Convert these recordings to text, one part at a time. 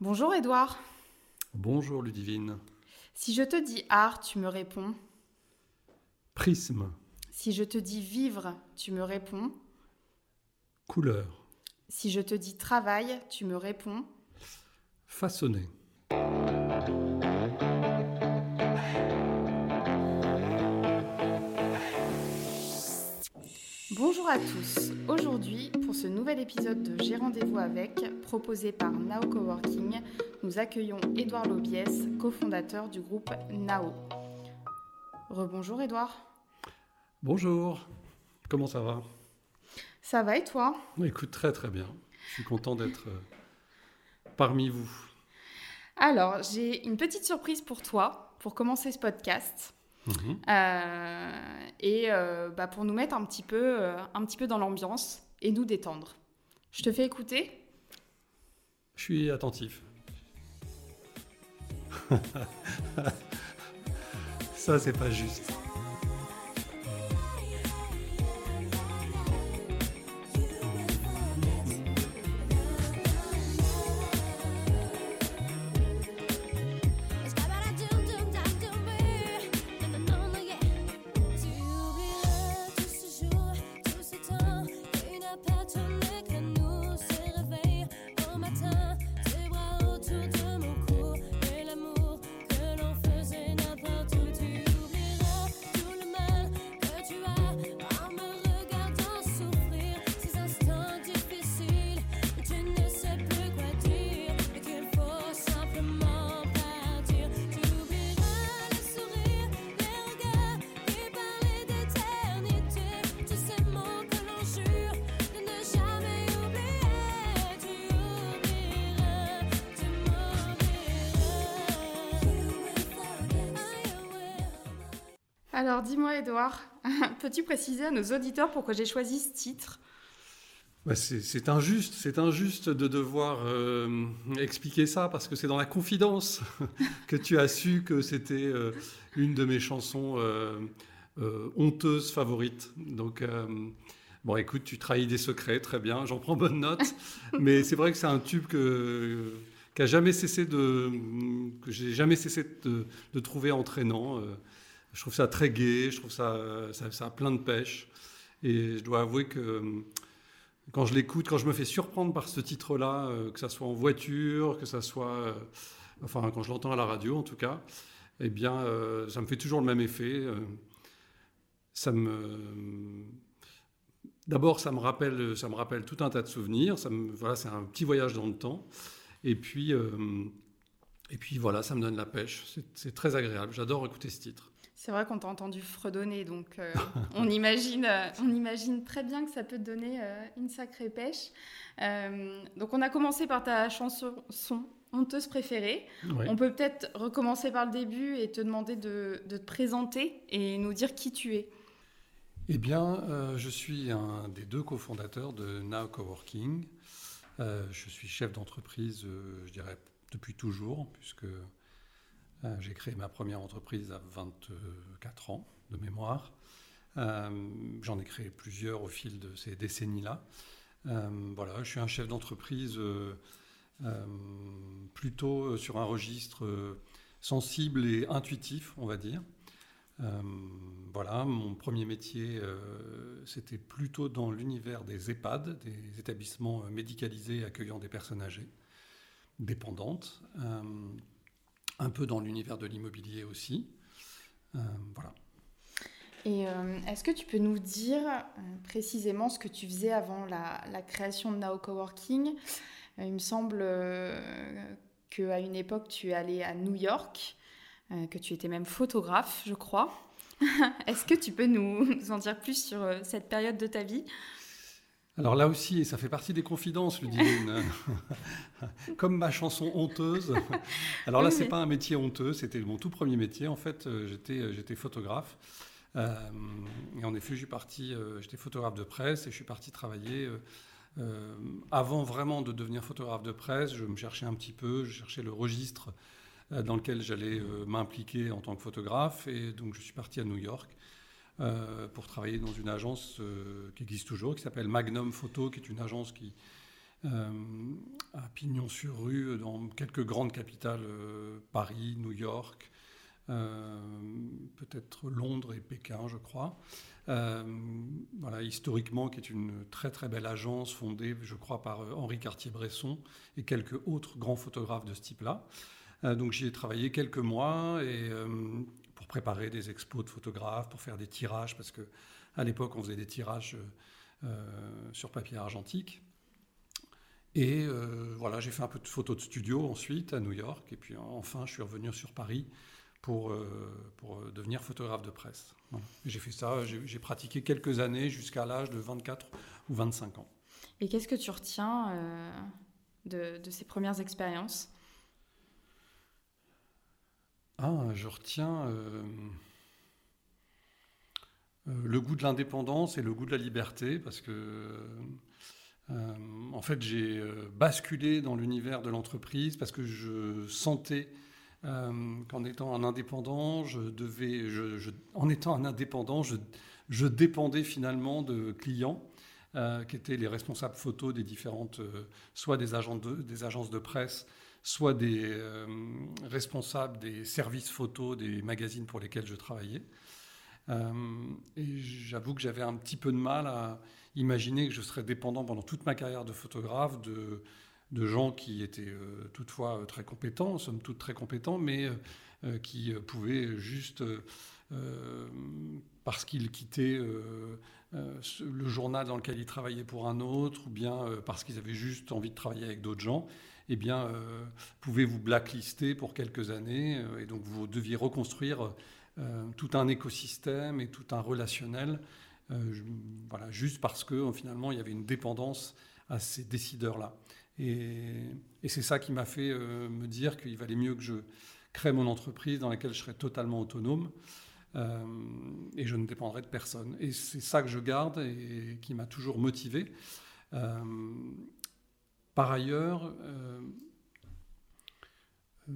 Bonjour Edouard. Bonjour Ludivine. Si je te dis art, tu me réponds. Prisme. Si je te dis vivre, tu me réponds. Couleur. Si je te dis travail, tu me réponds. Façonner. Bonjour à tous. Aujourd'hui, pour ce nouvel épisode de J'ai rendez-vous avec, proposé par Nao Coworking, nous accueillons Édouard Lobiès, cofondateur du groupe Nao. Rebonjour Édouard. Bonjour. Comment ça va? Ça va et toi? Écoute, très très bien. Je suis content d'être euh, parmi vous. Alors, j'ai une petite surprise pour toi pour commencer ce podcast. Euh, et euh, bah, pour nous mettre un petit, peu, euh, un petit peu dans l'ambiance et nous détendre. Je te fais écouter Je suis attentif. Ça, c'est pas juste. Alors dis-moi Edouard, peux-tu préciser à nos auditeurs pourquoi j'ai choisi ce titre? Bah, c'est injuste, c'est injuste de devoir euh, expliquer ça parce que c'est dans la confidence que tu as su que c'était euh, une de mes chansons euh, euh, honteuses favorites. Donc, bon, écoute, tu trahis des secrets, très bien, j'en prends bonne note. Mais c'est vrai que c'est un tube que a jamais cessé de que j'ai jamais cessé de, de trouver entraînant. Euh, je trouve ça très gai, je trouve ça, ça, ça a plein de pêche. Et je dois avouer que euh, quand je l'écoute, quand je me fais surprendre par ce titre-là, euh, que ça soit en voiture, que ça soit, euh, enfin quand je l'entends à la radio en tout cas, eh bien, euh, ça me fait toujours le même effet. euh, ça me, d'abord, ça me rappelle, ça me rappelle tout un tas de souvenirs. Voilà, c'est un petit voyage dans le temps. Et puis, euh, et puis voilà, ça me donne la pêche. C'est très agréable. J'adore écouter ce titre. C'est vrai qu'on t'a entendu fredonner, donc euh, on, imagine, euh, on imagine très bien que ça peut te donner euh, une sacrée pêche. Donc on a commencé par ta chanson son honteuse préférée. On peut peut-être recommencer par le début et te demander de, de te présenter et nous dire qui tu es. Eh bien, je suis un des deux cofondateurs de Now Coworking. Je suis chef d'entreprise, je dirais, depuis toujours, puisque j'ai créé ma première entreprise à 24 ans de mémoire. Euh, J'en ai créé plusieurs au fil de ces décennies-là. Euh, voilà, je suis un chef d'entreprise euh, euh, plutôt sur un registre euh, sensible et intuitif, on va dire. Euh, voilà, mon premier métier, euh, c'était plutôt dans l'univers des EHPAD, des établissements euh, médicalisés accueillant des personnes âgées, dépendantes, euh, un peu dans l'univers de l'immobilier aussi. Euh, voilà. Et euh, est-ce que tu peux nous dire euh, précisément ce que tu faisais avant la, création de Now Coworking Il me semble qu'à une époque, tu es allé à New York, que tu étais même photographe, je crois. est-ce que tu peux nous, en dire plus sur cette période de ta vie? Alors là aussi, ça fait partie des confidences, Ludivine. Comme ma chanson honteuse. Alors là, Oui, c'est mais- pas un métier honteux, c'était mon tout premier métier. En fait, euh, j'étais euh, j'étais photographe. Euh, et en effet, je suis parti, euh, j'étais photographe de presse et je suis parti travailler. euh, avant vraiment de devenir photographe de presse, je me cherchais un petit peu, je cherchais le registre dans lequel j'allais m'impliquer en tant que photographe. Et donc, je suis parti à New York euh, pour travailler dans une agence euh, qui existe toujours, qui s'appelle Magnum Photo, qui est une agence qui, euh, à pignon sur rue dans quelques grandes capitales, euh, Paris, New York, peut-être Londres et Pékin, je crois. Voilà, historiquement, qui est une très très belle agence fondée, je crois, par Henri Cartier-Bresson et quelques autres grands photographes de ce type-là. Donc j'y ai travaillé quelques mois et préparer des expos de photographes, pour faire des tirages, parce que à l'époque on faisait des tirages euh, sur papier argentique. Et euh, voilà, j'ai fait un peu de photos de studio ensuite à New York, et puis enfin je suis revenu sur Paris pour, euh, pour devenir photographe de presse. J'ai fait ça, j'ai pratiqué quelques années jusqu'à l'âge de 24 ou 25 ans. Et qu'est-ce que tu retiens de, de ces premières expériences? Ah, je retiens euh, euh, le goût de l'indépendance et le goût de la liberté, parce que, euh, en fait, j'ai basculé dans l'univers de l'entreprise parce que je sentais qu'en étant un indépendant, je devais, en étant un indépendant, je, je dépendais finalement de clients. qui étaient les responsables photos des différentes, soit des agences de presse, soit des euh, responsables des services photos des magazines pour lesquels je travaillais. Euh, et j'avoue que j'avais un petit peu de mal à imaginer que je serais dépendant pendant toute ma carrière de photographe de, de gens qui étaient euh, toutefois très compétents, somme toute très compétents, mais qui pouvaient juste, parce qu'ils quittaient le journal dans lequel ils travaillaient pour un autre, ou bien parce qu'ils avaient juste envie de travailler avec d'autres gens, eh bien, euh, pouvaient vous blacklister pour quelques années, euh, et donc vous deviez reconstruire euh, tout un écosystème et tout un relationnel, euh, voilà, juste parce que finalement il y avait une dépendance à ces décideurs-là. Et, c'est ça qui m'a fait me dire qu'il valait mieux que je crée mon entreprise dans laquelle je serais totalement autonome et je ne dépendrais de personne. Et c'est ça que je garde et qui m'a toujours motivé. Par ailleurs, euh, euh,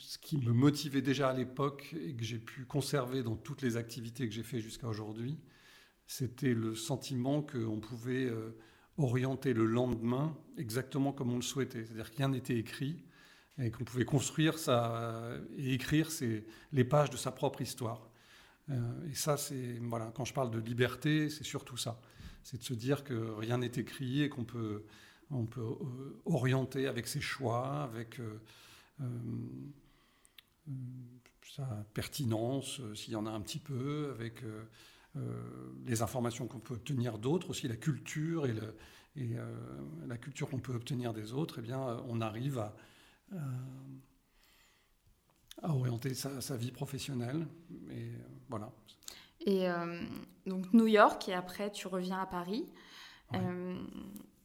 ce qui me motivait déjà à l'époque et que j'ai pu conserver dans toutes les activités que j'ai fait jusqu'à aujourd'hui, c'était le sentiment qu'on pouvait euh, orienter le lendemain exactement comme on le souhaitait. C'est-à-dire que rien n'était écrit et qu'on pouvait construire et écrire les pages de sa propre histoire. Et ça, c'est voilà, quand je parle de liberté, c'est surtout ça. C'est de se dire que rien n'est écrit et qu'on peut, on peut euh, orienter avec ses choix, avec euh, euh, sa pertinence, s'il y en a un petit peu, avec les informations qu'on peut obtenir d'autres, aussi la culture et, le- et, la culture qu'on peut obtenir des autres, eh bien, on arrive à, à- à orienter sa, sa vie professionnelle. Et voilà. Et euh, donc New York, et après tu reviens à Paris. Ouais. Euh,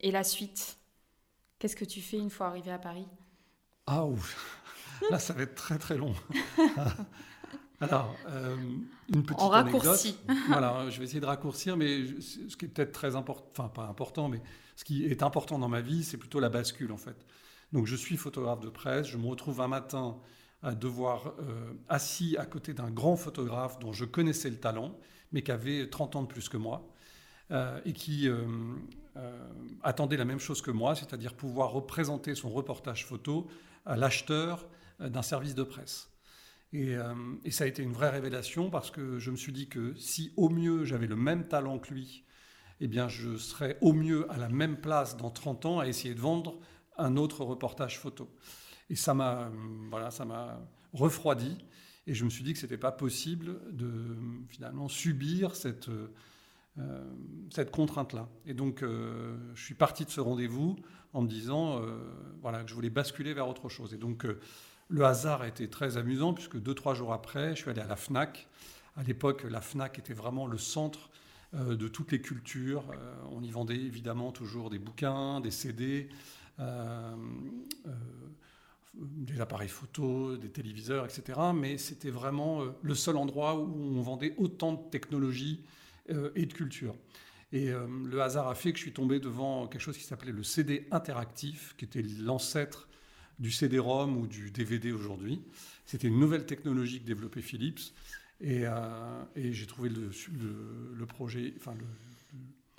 et la suite Qu'est-ce que tu fais une fois arrivé à Paris? Ah ouf, là ça va être très très long. Alors, euh, une petite En anecdote. raccourci. voilà, je vais essayer de raccourcir, mais je- ce qui est peut-être très important, enfin pas important, mais ce qui est important dans ma vie, c'est plutôt la bascule en fait. Donc je suis photographe de presse, je me retrouve un matin à devoir euh, assis à côté d'un grand photographe dont je connaissais le talent, mais qui avait 30 ans de plus que moi, euh, et qui attendait la même chose que moi, c'est-à-dire pouvoir représenter son reportage photo à l'acheteur euh, d'un service de presse. Et, euh, et ça a été une vraie révélation parce que je me suis dit que si au mieux j'avais le même talent que lui, eh bien je serais au mieux à la même place dans 30 ans à essayer de vendre un autre reportage photo. Et ça m'a euh, voilà, refroidi et je me suis dit que c'était pas possible de finalement subir cette euh, euh, cette contrainte-là. Et donc, euh, je suis parti de ce rendez-vous en me disant euh, voilà, que je voulais basculer vers autre chose. Et donc, euh, le hasard a été très amusant, puisque deux, trois jours après, je suis allé à la FNAC. À l'époque, la FNAC était vraiment le centre euh, de toutes les cultures. Euh, on y vendait évidemment toujours des bouquins, des CD, euh, euh, des appareils photo, des téléviseurs, etc. Mais c'était vraiment euh, le seul endroit où on vendait autant de technologies euh, et de culture. Et euh, le hasard a fait que je suis tombé devant quelque chose qui s'appelait le CD interactif, qui était l'ancêtre du CD-ROM ou du DVD aujourd'hui. C'était une nouvelle technologie que développait Philips. Et, euh, j'ai trouvé le, projet, enfin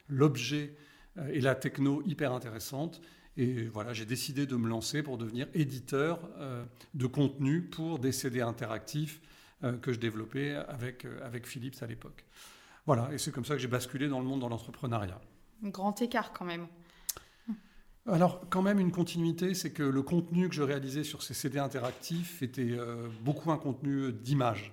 l'objet euh, et la techno hyper intéressante. Et voilà, j'ai décidé de me lancer pour devenir éditeur euh, de contenu pour des CD interactifs euh, que je développais avec, euh, avec Philips à l'époque. Voilà, et c'est comme ça que j'ai basculé dans le monde de l'entrepreneuriat. Grand écart quand même. Alors, quand même, une continuité, c'est que le contenu que je réalisais sur ces CD interactifs était euh, beaucoup un contenu d'images.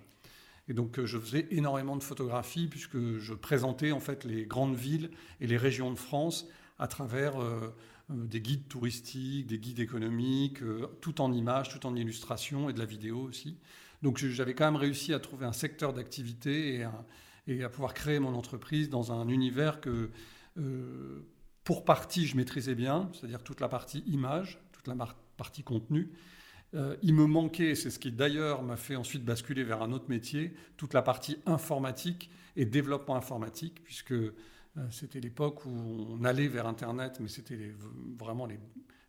Et donc, euh, je faisais énormément de photographies puisque je présentais en fait les grandes villes et les régions de France à travers euh, euh, des guides touristiques, des guides économiques, euh, tout en images, tout en illustrations et de la vidéo aussi. Donc, j'avais quand même réussi à trouver un secteur d'activité et, un- et à pouvoir créer mon entreprise dans un univers que euh, pour partie, je maîtrisais bien, c'est-à-dire toute la partie image, toute la partie contenu. Euh, il me manquait, c'est ce qui d'ailleurs m'a fait ensuite basculer vers un autre métier, toute la partie informatique et développement informatique, puisque euh, c'était l'époque où on allait vers Internet, mais c'était vraiment les,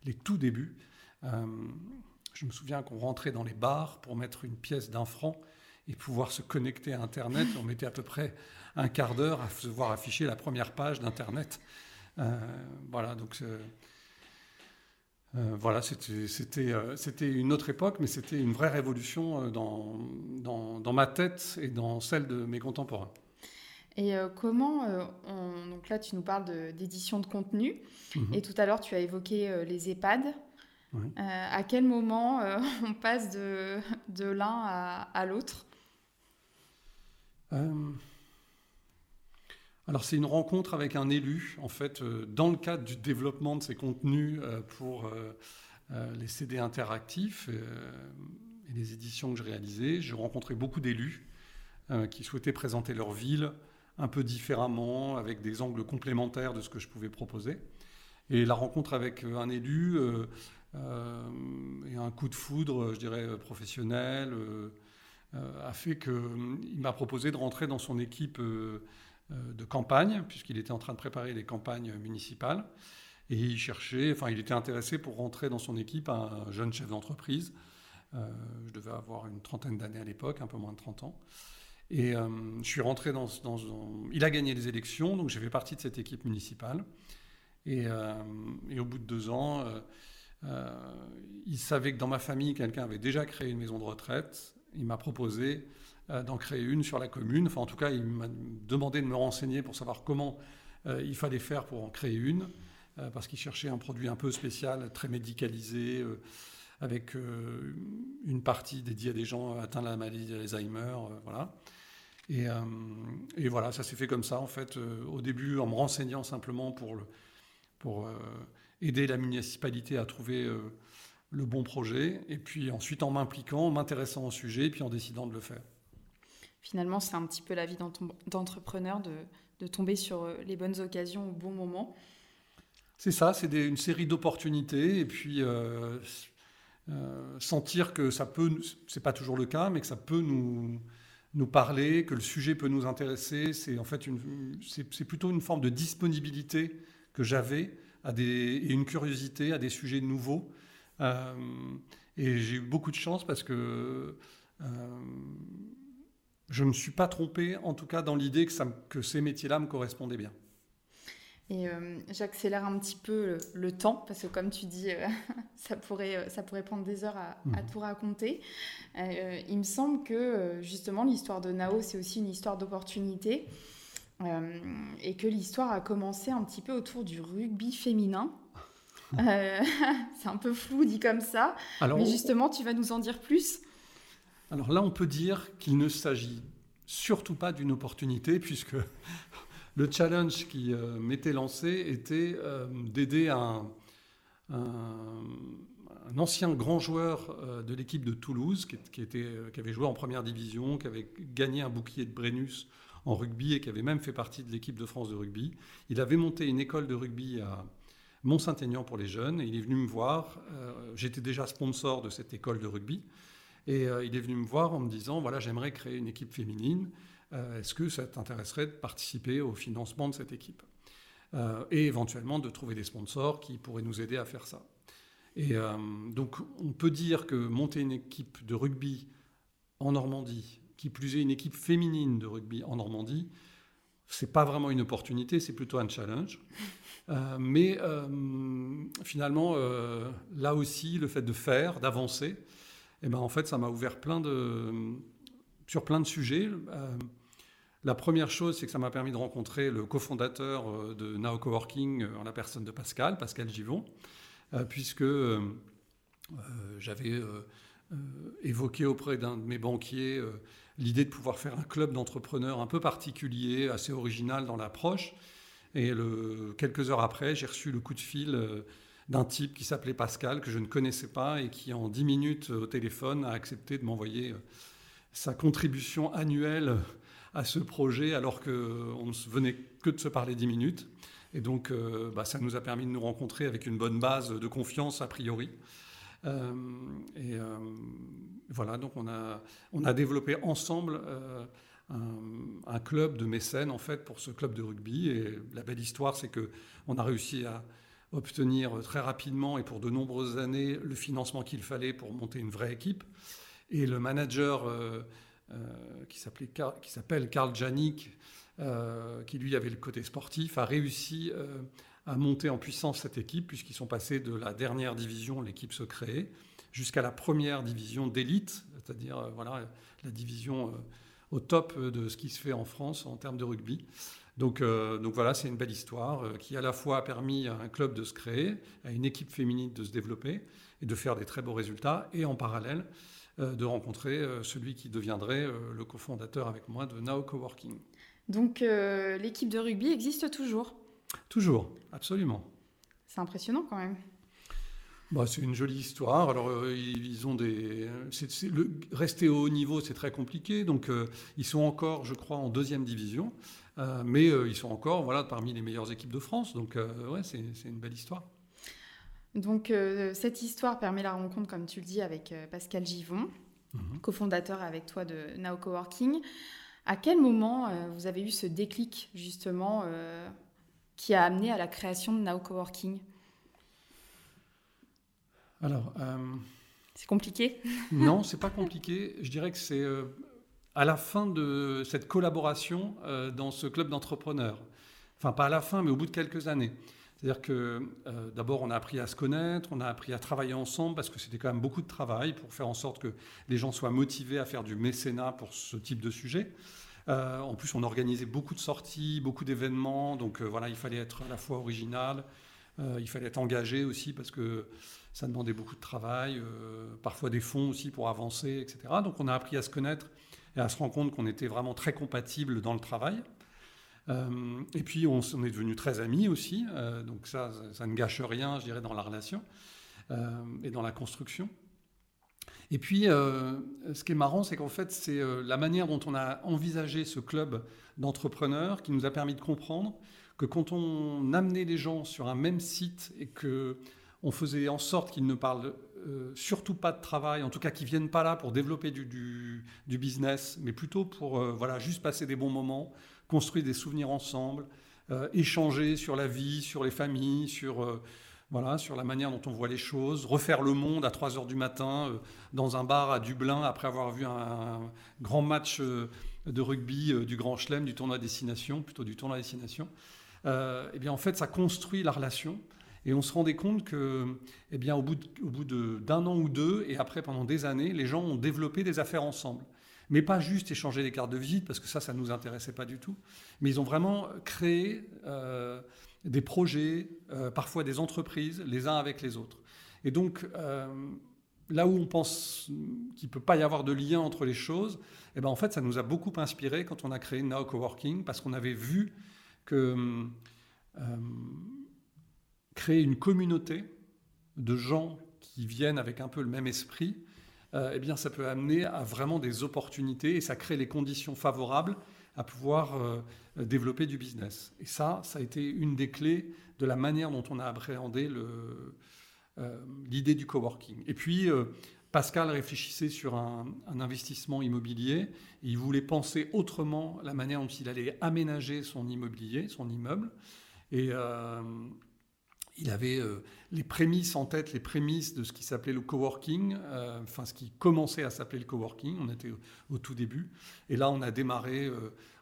les tout débuts. Je me souviens qu'on rentrait dans les bars pour mettre une pièce d'un franc et pouvoir se connecter à Internet. On mettait à peu près un quart d'heure à se voir afficher la première page d'Internet. Euh, voilà, donc euh, euh, voilà, c'était euh, une autre époque, mais c'était une vraie révolution dans, dans, dans ma tête et dans celle de mes contemporains. Et comment, on- donc là tu nous parles d'édition de, contenu, Mhm. et tout à l'heure tu as évoqué les EHPAD. Oui. Euh, à quel moment euh, on passe de, de l'un à, à l'autre? Euh, alors c'est une rencontre avec un élu, en fait, euh, dans le cadre du développement de ces contenus euh, pour les CD interactifs et les éditions que je réalisais. J'ai rencontré beaucoup d'élus qui souhaitaient présenter leur ville un peu différemment, avec des angles complémentaires de ce que je pouvais proposer. Et la rencontre avec un élu et un coup de foudre, je dirais, professionnel, a fait qu'il m'a proposé de rentrer dans son équipe euh, euh, de campagne, puisqu'il était en train de préparer les campagnes municipales. Et il cherchait, enfin, il était intéressé pour rentrer dans son équipe un jeune chef d'entreprise. Euh, je devais avoir une trentaine d'années à l'époque, un peu moins de 30 ans. Et euh, je suis rentré dans, Il a gagné les élections, donc j'ai fait partie de cette équipe municipale. Et, euh, au bout de deux ans, euh, euh, il savait que dans ma famille, quelqu'un avait déjà créé une maison de retraite. Il m'a proposé euh, d'en créer une sur la commune. Enfin, en tout cas, il m'a demandé de me renseigner pour savoir comment euh, il fallait faire pour en créer une, euh, parce qu'il cherchait un produit un peu spécial, très médicalisé, avec une partie dédiée à des gens atteints de la maladie d'Alzheimer, voilà. Et, voilà, ça s'est fait comme ça, en fait, au début, en me renseignant simplement pour, aider la municipalité à trouver le bon projet, et puis ensuite en m'impliquant, en m'intéressant au sujet, et puis en décidant de le faire. Finalement, c'est un petit peu la vie d'entre- d'entrepreneur de, de tomber sur euh, les bonnes occasions au bon moment. C'est ça, c'est une série d'opportunités, et puis euh, euh, sentir que ça peut, c'est pas toujours le cas, mais que ça peut nous, nous parler, que le sujet peut nous intéresser. C'est en fait c'est plutôt une forme de disponibilité que j'avais à des, et une curiosité à des sujets nouveaux. Euh, et j'ai eu beaucoup de chance parce que euh, je ne me suis pas trompé, en tout cas dans l'idée que, ça me- que ces métiers-là me correspondaient bien. Et euh, j'accélère un petit peu le, le temps, parce que comme tu dis, euh, ça, pourrait, ça pourrait prendre des heures à, à Mhm. tout raconter. Euh, il me semble que justement l'histoire de Nao, c'est aussi une histoire d'opportunité. et que l'histoire a commencé un petit peu autour du rugby féminin. Euh, c'est un peu flou dit comme ça, Alors, mais justement, tu vas nous en dire plus. Alors là, on peut dire qu'il ne s'agit surtout pas d'une opportunité, puisque le challenge qui euh, m'était lancé était euh, d'aider un, un- un ancien grand joueur de l'équipe de Toulouse, qui, est- qui était, qui avait joué en première division, qui avait gagné un bouclier de Brennus en rugby et qui avait même fait partie de l'équipe de France de rugby. Il avait monté une école de rugby à Mont-Saint-Aignan pour les jeunes, et il est venu me voir. euh, J'étais déjà sponsor de cette école de rugby. Et euh, il est venu me voir en me disant, voilà, j'aimerais créer une équipe féminine. Euh, Est-ce que ça t'intéresserait de participer au financement de cette équipe? Et éventuellement de trouver des sponsors qui pourraient nous aider à faire ça. Et donc on peut dire que monter une équipe de rugby en Normandie, qui plus est une équipe féminine de rugby en Normandie, c'est pas vraiment une opportunité, c'est plutôt un challenge. Euh, mais euh, finalement, euh, là aussi, le fait de faire, d'avancer, eh ben, en fait, ça m'a ouvert plein de, sur plein de sujets. La première chose, c'est que ça m'a permis de rencontrer le cofondateur de Now Coworking en la personne de Pascal, Pascal Givon, puisque j'avais évoqué auprès d'un de mes banquiers l'idée de pouvoir faire un club d'entrepreneurs un peu particulier, assez original dans l'approche. Et quelques heures après, j'ai reçu le coup de fil euh, d'un type qui s'appelait Pascal, que je ne connaissais pas, et qui en 10 minutes euh, au téléphone a accepté de m'envoyer euh, sa contribution annuelle à ce projet, alors qu'on ne venait que de se parler 10 minutes. Et donc, bah, ça nous a permis de nous rencontrer avec une bonne base de confiance a priori. Et voilà, donc on a, on a développé ensemble un, club de mécènes en fait pour ce club de rugby. Et la belle histoire, c'est que on a réussi à obtenir très rapidement et pour de nombreuses années le financement qu'il fallait pour monter une vraie équipe. Et le manager euh, euh, qui s'appelle Karl Janik, euh, qui lui avait le côté sportif, a réussi euh, à monter en puissance cette équipe, puisqu'ils sont passés de la dernière division, l'équipe se créait, jusqu'à la première division d'élite, c'est-à-dire euh, voilà, la division au top de ce qui se fait en France en termes de rugby. Donc, euh, donc voilà, c'est une belle histoire euh, qui à la fois a permis à un club de se créer, à une équipe féminine de se développer et de faire des très beaux résultats, et en parallèle euh, de rencontrer euh, celui qui deviendrait euh, le cofondateur avec moi de Now Coworking. Donc euh, l'équipe de rugby existe toujours? Toujours, absolument. C'est impressionnant quand même. Bah, c'est une jolie histoire. Alors, euh, ils ont des. le... Rester au haut niveau, c'est très compliqué. Donc, euh, ils sont encore, je crois, en deuxième division. Euh, mais ils sont encore voilà, parmi les meilleures équipes de France. Donc, ouais, c'est une belle histoire. Donc cette histoire permet la rencontre, comme tu le dis, avec Pascal Givon, Mhm. cofondateur avec toi de Now Coworking. À quel moment vous avez eu ce déclic justement qui a amené à la création de Now Coworking? Alors, euh, C'est compliqué non, c'est pas compliqué. Je dirais que c'est euh, à la fin de cette collaboration euh, dans ce club d'entrepreneurs. Enfin, pas à la fin, mais au bout de quelques années. C'est-à-dire que euh, d'abord, on a appris à se connaître, on a appris à travailler ensemble parce que c'était quand même beaucoup de travail pour faire en sorte que les gens soient motivés à faire du mécénat pour ce type de sujet. Euh, en plus, on organisait beaucoup de sorties, beaucoup d'événements, donc euh, voilà, il fallait être à la fois original, il fallait être engagé aussi parce que ça demandait beaucoup de travail, euh, parfois des fonds aussi pour avancer, etc. Donc on a appris à se connaître et à se rendre compte qu'on était vraiment très compatibles dans le travail. Euh, et puis on, est devenus très amis aussi, euh, donc ça, ça, ne gâche rien, je dirais, dans la relation euh, et dans la construction. Et puis, euh, ce qui est marrant, c'est qu'en fait, c'est euh, la manière dont on a envisagé ce club d'entrepreneurs qui nous a permis de comprendre que quand on amenait les gens sur un même site et que on faisait en sorte qu'ils ne parlent euh, surtout pas de travail, en tout cas qu'ils viennent pas là pour développer du, business, mais plutôt pour euh, voilà juste passer des bons moments, construire des souvenirs ensemble, euh, échanger sur la vie, sur les familles, sur voilà sur la manière dont on voit les choses, refaire le monde à 3 heures du matin dans un bar à Dublin après avoir vu un, grand match de rugby du Grand Chelem, du tournoi destination, plutôt du tournoi destination. Euh, eh bien en fait ça construit la relation. Et on se rendait compte que, eh bien, au bout d'un an ou deux, et après pendant des années, les gens ont développé des affaires ensemble. Mais pas juste échanger des cartes de visite, parce que ça, ça ne nous intéressait pas du tout. Mais ils ont vraiment créé euh, des projets, euh, parfois des entreprises, les uns avec les autres. Et donc, là où on pense qu'il ne peut pas y avoir de lien entre les choses, eh ben, en fait, ça nous a beaucoup inspiré quand on a créé Now Coworking, parce qu'on avait vu euh, créer une communauté de gens qui viennent avec un peu le même esprit, euh, eh bien, ça peut amener à vraiment des opportunités et ça crée les conditions favorables à pouvoir euh, développer du business. Et ça, ça a été une des clés de la manière dont on a appréhendé l'idée du coworking. Et puis, Pascal réfléchissait sur un, investissement immobilier. Et il voulait penser autrement la manière dont il allait aménager son immobilier, son immeuble. Et, euh, il avait euh, les prémices en tête, les prémices de ce qui s'appelait le coworking, euh, enfin ce qui commençait à s'appeler le coworking. On était au, tout début. Et là, on a démarré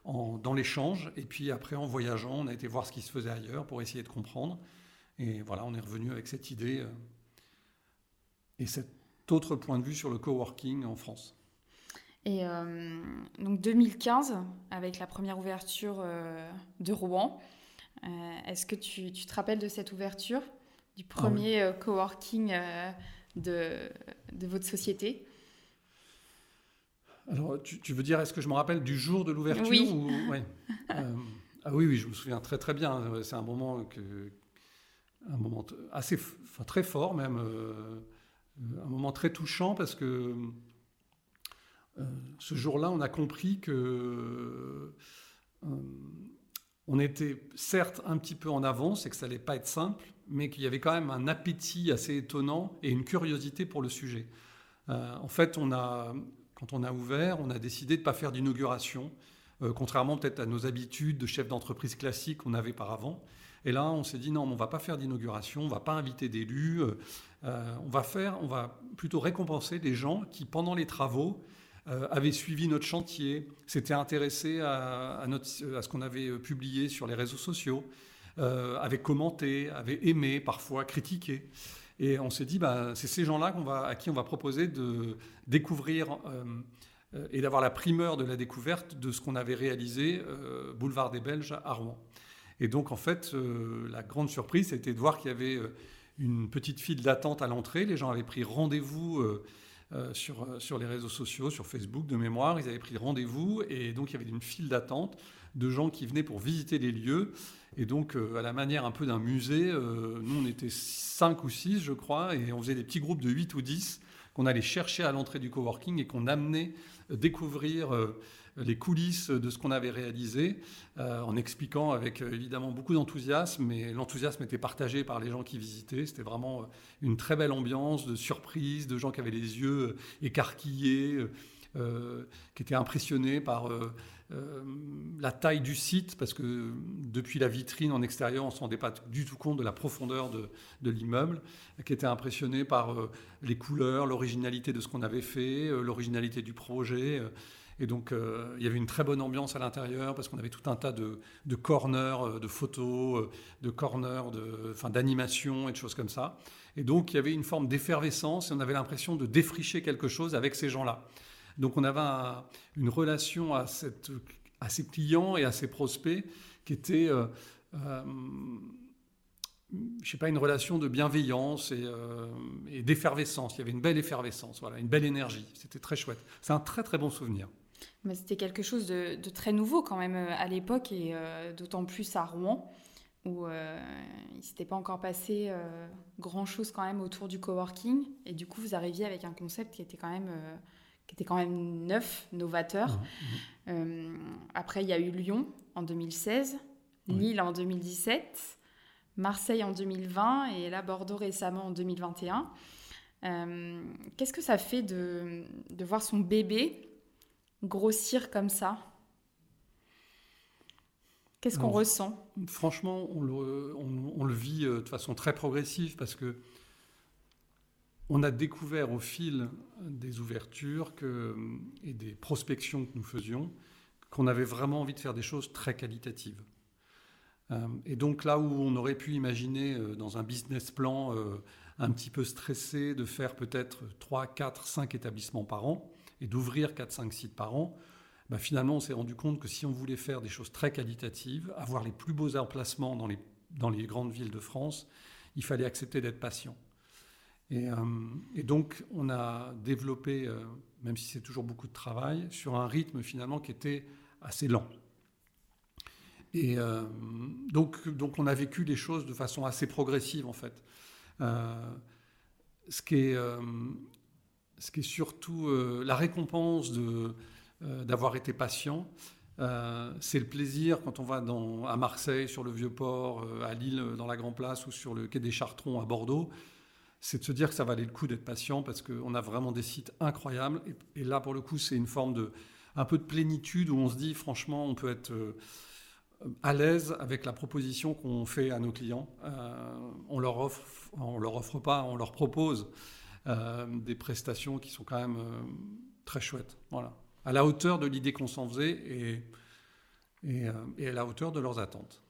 dans l'échange. Et puis après, en voyageant, on a été voir ce qui se faisait ailleurs pour essayer de comprendre. Et voilà, on est revenu avec cette idée et cet autre point de vue sur le coworking en France. Et euh, donc 2015, avec la première ouverture euh, de Rouen, euh, est-ce que tu, tu te rappelles de cette ouverture, du premier euh, coworking euh, de, de votre société? Alors, tu, tu veux dire, est-ce que je me rappelle du jour de l'ouverture Oui. ou- ouais. Ah oui, oui, je me souviens très très bien. C'est un moment que, un moment assez, enfin, très fort même, un moment très touchant parce que euh, ce jour-là, on a compris que euh, on était certes un petit peu en avance et que ça allait pas être simple, mais qu'il y avait quand même un appétit assez étonnant et une curiosité pour le sujet. Euh, en fait, quand on a ouvert, on a décidé de ne pas faire d'inauguration, euh, contrairement peut-être à nos habitudes de chef d'entreprise classique qu'on avait par avant. Et là, on s'est dit non, mais on va pas faire d'inauguration, on va pas inviter d'élus, euh, euh, on va faire, on va plutôt récompenser des gens qui, pendant les travaux, euh, avaient suivi notre chantier, s'étaient intéressés à, ce qu'on avait publié sur les réseaux sociaux, avaient commenté, avaient aimé, parfois critiqué. Et on s'est dit, bah, c'est ces gens-là à qui on va proposer de découvrir et d'avoir la primeur de la découverte de ce qu'on avait réalisé Boulevard des Belges à Rouen. Et donc, en fait, euh, la grande surprise, c'était de voir qu'il y avait euh, une petite file d'attente à l'entrée. Les gens avaient pris rendez-vous euh, sur, sur les réseaux sociaux, sur Facebook de mémoire. Ils avaient pris rendez-vous et donc il y avait une file d'attente de gens qui venaient pour visiter les lieux. Et donc, à la manière un peu d'un musée, nous, on était 5 ou 6, je crois, et on faisait des petits groupes de 8 ou 10 qu'on allait chercher à l'entrée du coworking et qu'on amenait découvrir les coulisses de ce qu'on avait réalisé, euh, en expliquant avec euh, évidemment beaucoup d'enthousiasme, mais l'enthousiasme était partagé par les gens qui visitaient. C'était vraiment euh, une très belle ambiance de surprise, de gens qui avaient les yeux écarquillés, qui étaient impressionnés par la taille du site, parce que depuis la vitrine en extérieur, on ne se rendait pas du tout compte de la profondeur de, de l'immeuble, qui étaient impressionnés par les couleurs, l'originalité de ce qu'on avait fait, l'originalité du projet. Et donc, euh, il y avait une très bonne ambiance à l'intérieur parce qu'on avait tout un tas de, de corners, euh, de photos, euh, de corners, de, enfin, d'animations et de choses comme ça. Et donc, il y avait une forme d'effervescence et on avait l'impression de défricher quelque chose avec ces gens-là. Donc, on avait un- une relation à, cette, à ces clients et à ces prospects qui était, euh, euh, je sais pas, une relation de bienveillance et, et d'effervescence. Il y avait une belle effervescence, voilà, une belle énergie. C'était très chouette. C'est un très très bon souvenir. Mais c'était quelque chose de, de très nouveau quand même euh, à l'époque et euh, d'autant plus à Rouen où euh, il ne s'était pas encore passé euh, grand-chose quand même autour du coworking et du coup vous arriviez avec un concept qui était quand même, euh, qui était quand même neuf, novateur. Euh, après il y a eu Lyon en 2016, Oui. Lille en 2017, Marseille en 2020 et là Bordeaux récemment en 2021. Euh, Qu'est-ce que ça fait de, de voir son bébé grossir comme ça. Qu'est-ce qu'on ressent? Franchement, on le, on- on le vit euh, de façon très progressive parce que on a découvert au fil des ouvertures que, et des prospections que nous faisions qu'on avait vraiment envie de faire des choses très qualitatives. Euh, et donc là où on aurait pu imaginer euh, dans un business plan un petit peu stressé de faire peut-être 3, 4, 5 établissements par an et d'ouvrir 4, 5 sites par an, bah, finalement, on s'est rendu compte que si on voulait faire des choses très qualitatives, avoir les plus beaux emplacements dans les, dans les grandes villes de France, il fallait accepter d'être patient. Et, euh, donc, on a développé, euh, même si c'est toujours beaucoup de travail, sur un rythme finalement qui était assez lent. Et euh, donc, donc, on a vécu les choses de façon assez progressive, en fait. Ce, qui est, ce qui est surtout euh, la récompense euh, d'avoir été patient. Euh, c'est le plaisir quand on va dans, à Marseille, sur le Vieux-Port, à Lille, dans la Grand Place ou sur le quai des Chartrons à Bordeaux. C'est de se dire que ça valait le coup d'être patient parce qu'on a vraiment des sites incroyables. Et, et là, pour le coup, c'est une forme de un peu de plénitude où on se dit, franchement, on peut être, à l'aise avec la proposition qu'on fait à nos clients. On leur offre, on leur offre pas, on leur propose euh, des prestations qui sont quand même euh, très chouettes. Voilà, à la hauteur de l'idée qu'on s'en faisait et, et, euh, et à la hauteur de leurs attentes.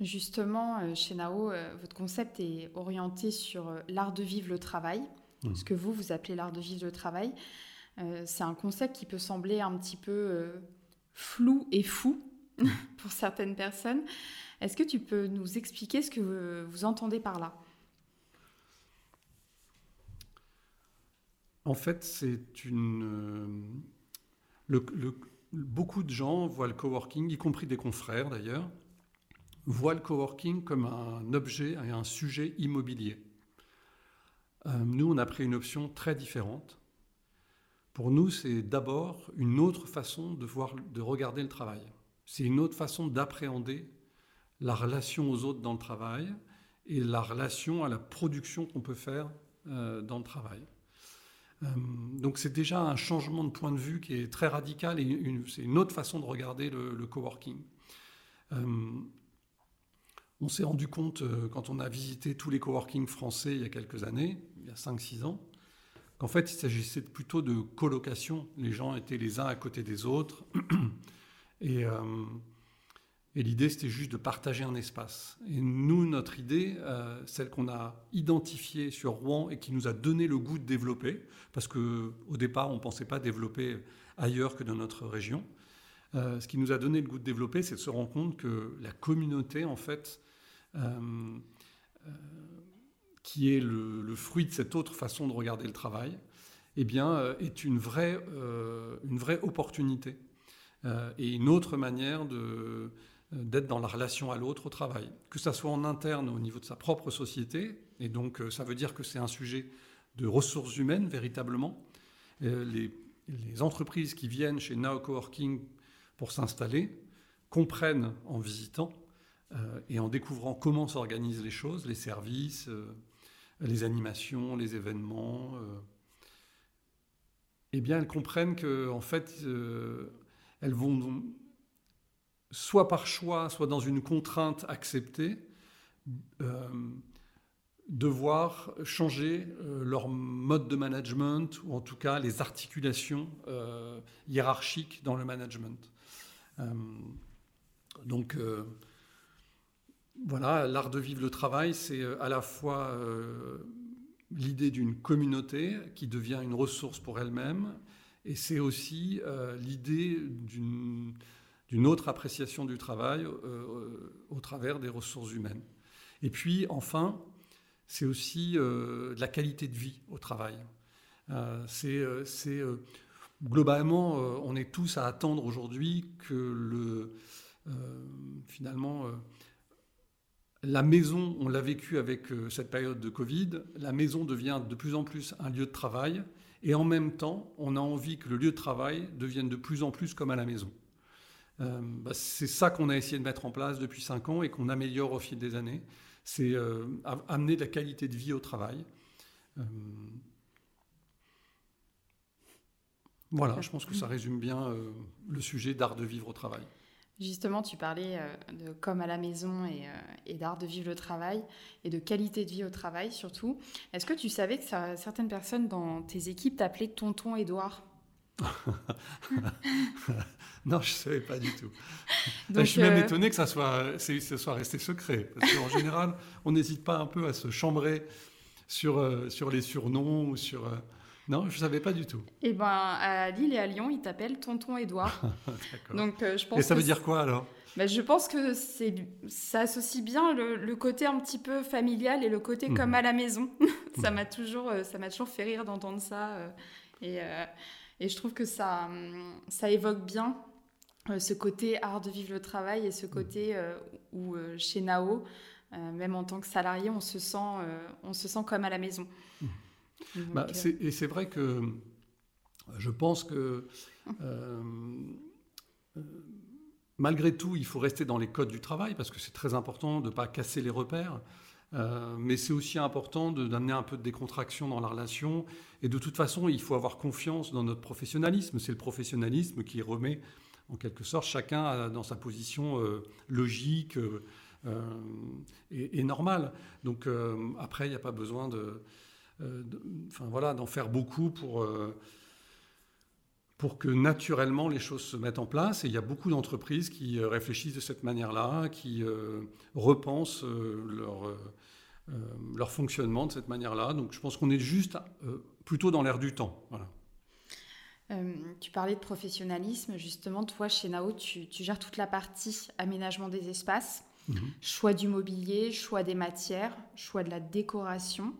Justement, chez Nao, votre concept est orienté sur l'art de vivre le travail, Mhm. ce que vous, vous appelez l'art de vivre le travail. C'est un concept qui peut sembler un petit peu flou et fou pour certaines personnes. Est-ce que tu peux nous expliquer ce que vous entendez par là? En fait, c'est une. euh, beaucoup de gens voient le coworking, y compris des confrères d'ailleurs, voient le coworking comme un objet et un sujet immobilier. Euh, nous, on a pris une option très différente. Pour nous, c'est d'abord une autre façon de, voir, de regarder le travail. C'est une autre façon d'appréhender la relation aux autres dans le travail et la relation à la production qu'on peut faire euh, dans le travail. Euh, donc c'est déjà un changement de point de vue qui est très radical et c'est une autre façon de regarder le, coworking. Euh, on s'est rendu compte euh, quand on a visité tous les coworking français il y a quelques années, il y a 5-6 ans, qu'en fait il s'agissait plutôt de colocation. Les gens étaient les uns à côté des autres et, et l'idée c'était juste de partager un espace. Et nous, notre idée, euh, celle qu'on a identifiée sur Rouen et qui nous a donné le goût de développer, parce que au départ on ne pensait pas développer ailleurs que dans notre région. Euh, ce qui nous a donné le goût de développer, c'est de se rendre compte que la communauté, en fait, euh, qui est le, fruit de cette autre façon de regarder le travail, eh bien, est une vraie, une vraie opportunité et une autre manière de, d'être dans la relation à l'autre au travail. Que ça soit en interne au niveau de sa propre société, et donc euh, ça veut dire que c'est un sujet de ressources humaines véritablement. Euh, les, entreprises qui viennent chez Now Coworking pour s'installer comprennent en visitant euh, et en découvrant comment s'organisent les choses, les services, euh, les animations, les événements. euh, eh bien, elles comprennent que en fait, euh, elles vont soit par choix, soit dans une contrainte acceptée, euh, devoir changer euh, leur mode de management ou en tout cas les articulations euh, hiérarchiques dans le management. Donc voilà, l'art de vivre le travail, c'est à la fois l'idée d'une communauté qui devient une ressource pour elle-même, et c'est aussi l'idée d'une d'une autre appréciation du travail euh, euh, au travers des ressources humaines. Et puis enfin, c'est aussi euh, la qualité de vie au travail. C'est globalement, on est tous à attendre aujourd'hui que le finalement la maison, on l'a vécu avec cette période de Covid, la maison devient de plus en plus un lieu de travail et en même temps, on a envie que le lieu de travail devienne de plus en plus comme à la maison. Euh, bah, c'est ça qu'on a essayé de mettre en place depuis cinq ans et qu'on améliore au fil des années. C'est euh, amener de la qualité de vie au travail. Euh, voilà, je pense que ça résume bien le sujet d'art de vivre au travail. Justement, tu parlais de comme à la maison et, d'art de vivre le travail et de qualité de vie au travail surtout. Est-ce que tu savais que certaines personnes dans tes équipes t'appelaient tonton Édouard? Non, je ne savais pas du tout. Donc, je suis même euh, étonné que ça soit, c'est- ça soit resté secret. Parce qu'en général, on n'hésite pas un peu à se chambrer sur, euh, sur les surnoms ou sur. euh, Non, je ne savais pas du tout. Eh ben, à Lille et à Lyon, ils t'appellent tonton Édouard. Donc, euh, je pense Et ça veut dire quoi alors? Bah, je pense que ça associe bien le, le côté un petit peu familial et le côté Mhm. comme à la maison. ça m'a toujours, ça toujours fait rire d'entendre ça. euh, et, euh, et je trouve que ça, hum, ça évoque bien euh, ce côté art de vivre le travail et ce côté euh, où euh, chez Nao, même en tant que salarié, on se sent, on se sent comme à la maison. Donc, Bah, Et c'est vrai que je pense que euh, euh, malgré tout, il faut rester dans les codes du travail parce que c'est très important de ne pas casser les repères. Euh, mais c'est aussi important d'amener un peu de décontraction dans la relation. Et de toute façon, il faut avoir confiance dans notre professionnalisme. C'est le professionnalisme qui remet en quelque sorte, chacun dans sa position euh, logique euh, et, normale. Donc après, il n'y a pas besoin de, de- voilà, d'en faire beaucoup pour pour que naturellement les choses se mettent en place. Et il y a beaucoup d'entreprises qui euh, réfléchissent de cette manière-là, qui euh, repensent euh, leur, euh, leur fonctionnement de cette manière-là. Donc je pense qu'on est juste plutôt dans l'air du temps. Voilà. Tu parlais de professionnalisme, justement, toi chez Nao, tu, tu gères toute la partie aménagement des espaces, Mhm. choix du mobilier, choix des matières, choix de la décoration,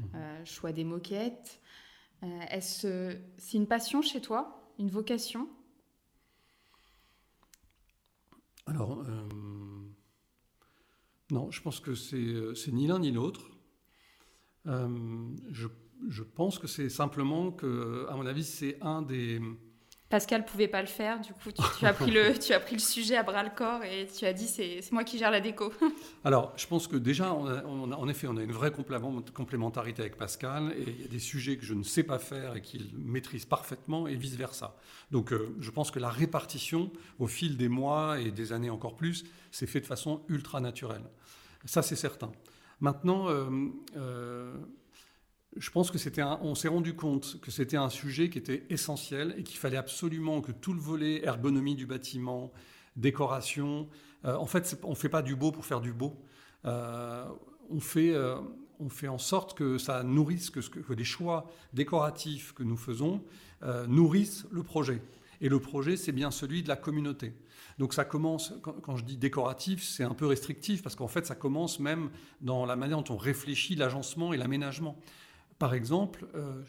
Mhm. choix des moquettes. Est-ce c'est une passion chez toi, une vocation Alors, euh, non, je pense que c'est euh, ni l'un ni l'autre. Euh, je, je pense que c'est simplement que, à mon avis, c'est un des... Pascal pouvait pas le faire, du coup tu, as pris le tu as pris le sujet à bras le corps et tu as dit c'est moi qui gère la déco. Alors, je pense que déjà, on en effet, on a une vraie complément- complémentarité avec Pascal, et il y a des sujets que je ne sais pas faire et qu'il maîtrise parfaitement, et vice-versa. Donc, euh, je pense que la répartition, au fil des mois et des années encore plus, s'est fait de façon ultra naturelle. Ça, c'est certain. Maintenant, euh, euh, je pense que c'était on s'est rendu compte que c'était un sujet qui était essentiel et qu'il fallait absolument que tout le volet ergonomie du bâtiment, décoration, euh, en fait, on ne fait pas du beau pour faire du beau. Euh, on, fait, euh, on fait en sorte que ça nourrisse, que, les choix décoratifs que nous faisons nourrissent le projet. Et le projet, c'est bien celui de la communauté. Donc ça commence, quand je dis décoratif, c'est un peu restrictif, parce qu'en fait, ça commence même dans la manière dont on réfléchit l'agencement et l'aménagement. Par exemple, euh,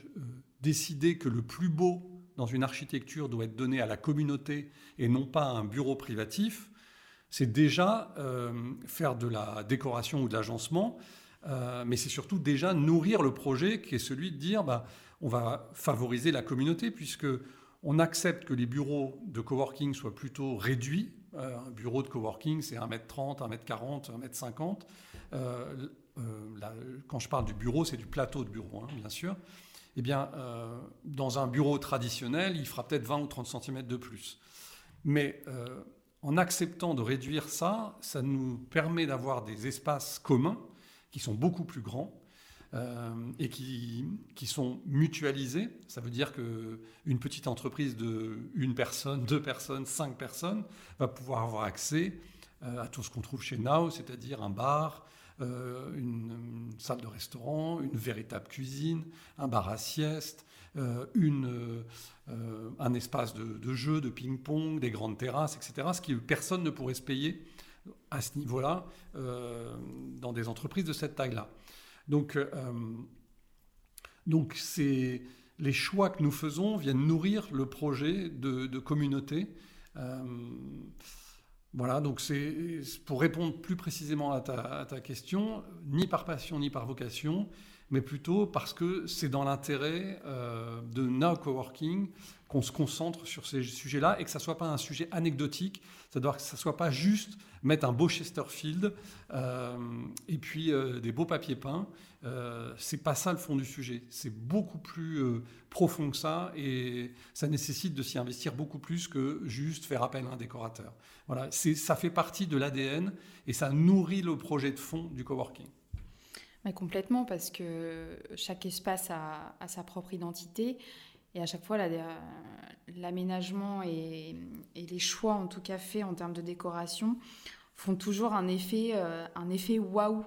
décider que le plus beau dans une architecture doit être donné à la communauté et non pas à un bureau privatif, c'est déjà euh, faire de la décoration ou de l'agencement, euh, mais c'est surtout déjà nourrir le projet qui est celui de dire bah, on va favoriser la communauté puisque on accepte que les bureaux de coworking soient plutôt réduits. Un bureau de coworking, c'est 1m30, 1m40, 1m50. Euh, quand je parle du bureau, c'est du plateau de bureau, hein, bien sûr. Eh bien, euh, dans un bureau traditionnel, il fera peut-être 20 ou 30 cm de plus. Mais euh, en acceptant de réduire ça, ça nous permet d'avoir des espaces communs qui sont beaucoup plus grands et qui, sont mutualisés. Ça veut dire qu'une petite entreprise de une personne, deux personnes, cinq personnes va pouvoir avoir accès à tout ce qu'on trouve chez Now, c'est-à-dire un bar, euh, une, salle de restaurant, une véritable cuisine, un bar à sieste, euh, une, euh, un espace de, de jeu, de ping-pong, des grandes terrasses, etc. Ce que personne ne pourrait se payer à ce niveau-là dans des entreprises de cette taille-là. Donc, donc c'est les choix que nous faisons viennent nourrir le projet de communauté. Voilà, donc c'est pour répondre plus précisément à ta, question, ni par passion ni par vocation, mais plutôt parce que c'est dans l'intérêt euh, de Now Coworking qu'on se concentre sur ces sujets-là et que ça ne soit pas un sujet anecdotique, doit que ça soit pas juste mettre un beau Chesterfield euh, et puis euh, des beaux papiers peints. Euh, c'est pas ça le fond du sujet. C'est beaucoup plus euh, profond que ça et ça nécessite de s'y investir beaucoup plus que juste faire appel à un décorateur. Voilà, ça fait partie de l'ADN et ça nourrit le projet de fond du coworking. Complètement, parce que chaque espace a, sa propre identité et à chaque fois l'aménagement et, et, les choix en tout cas faits en termes de décoration font toujours un effet, euh, un effet waouh.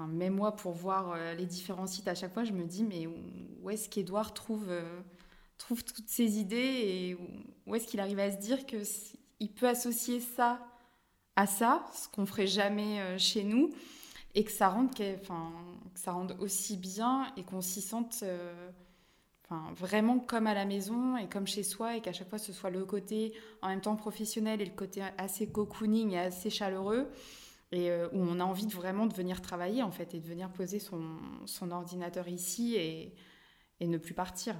Enfin, même moi, pour voir euh, les différents sites à chaque fois, je me dis mais où est-ce qu'Edouard trouve, euh, trouve toutes ces idées et où est-ce qu'il arrive à se dire que il peut associer ça à ça, ce qu'on ferait jamais euh, chez nous, et que ça rende, aussi bien et qu'on s'y sente vraiment comme à la maison et comme chez soi, et qu'à chaque fois ce soit le côté en même temps professionnel et le côté assez cocooning et assez chaleureux, et euh, où on a envie de vraiment de venir travailler en fait et de venir poser son, ordinateur ici et, ne plus partir.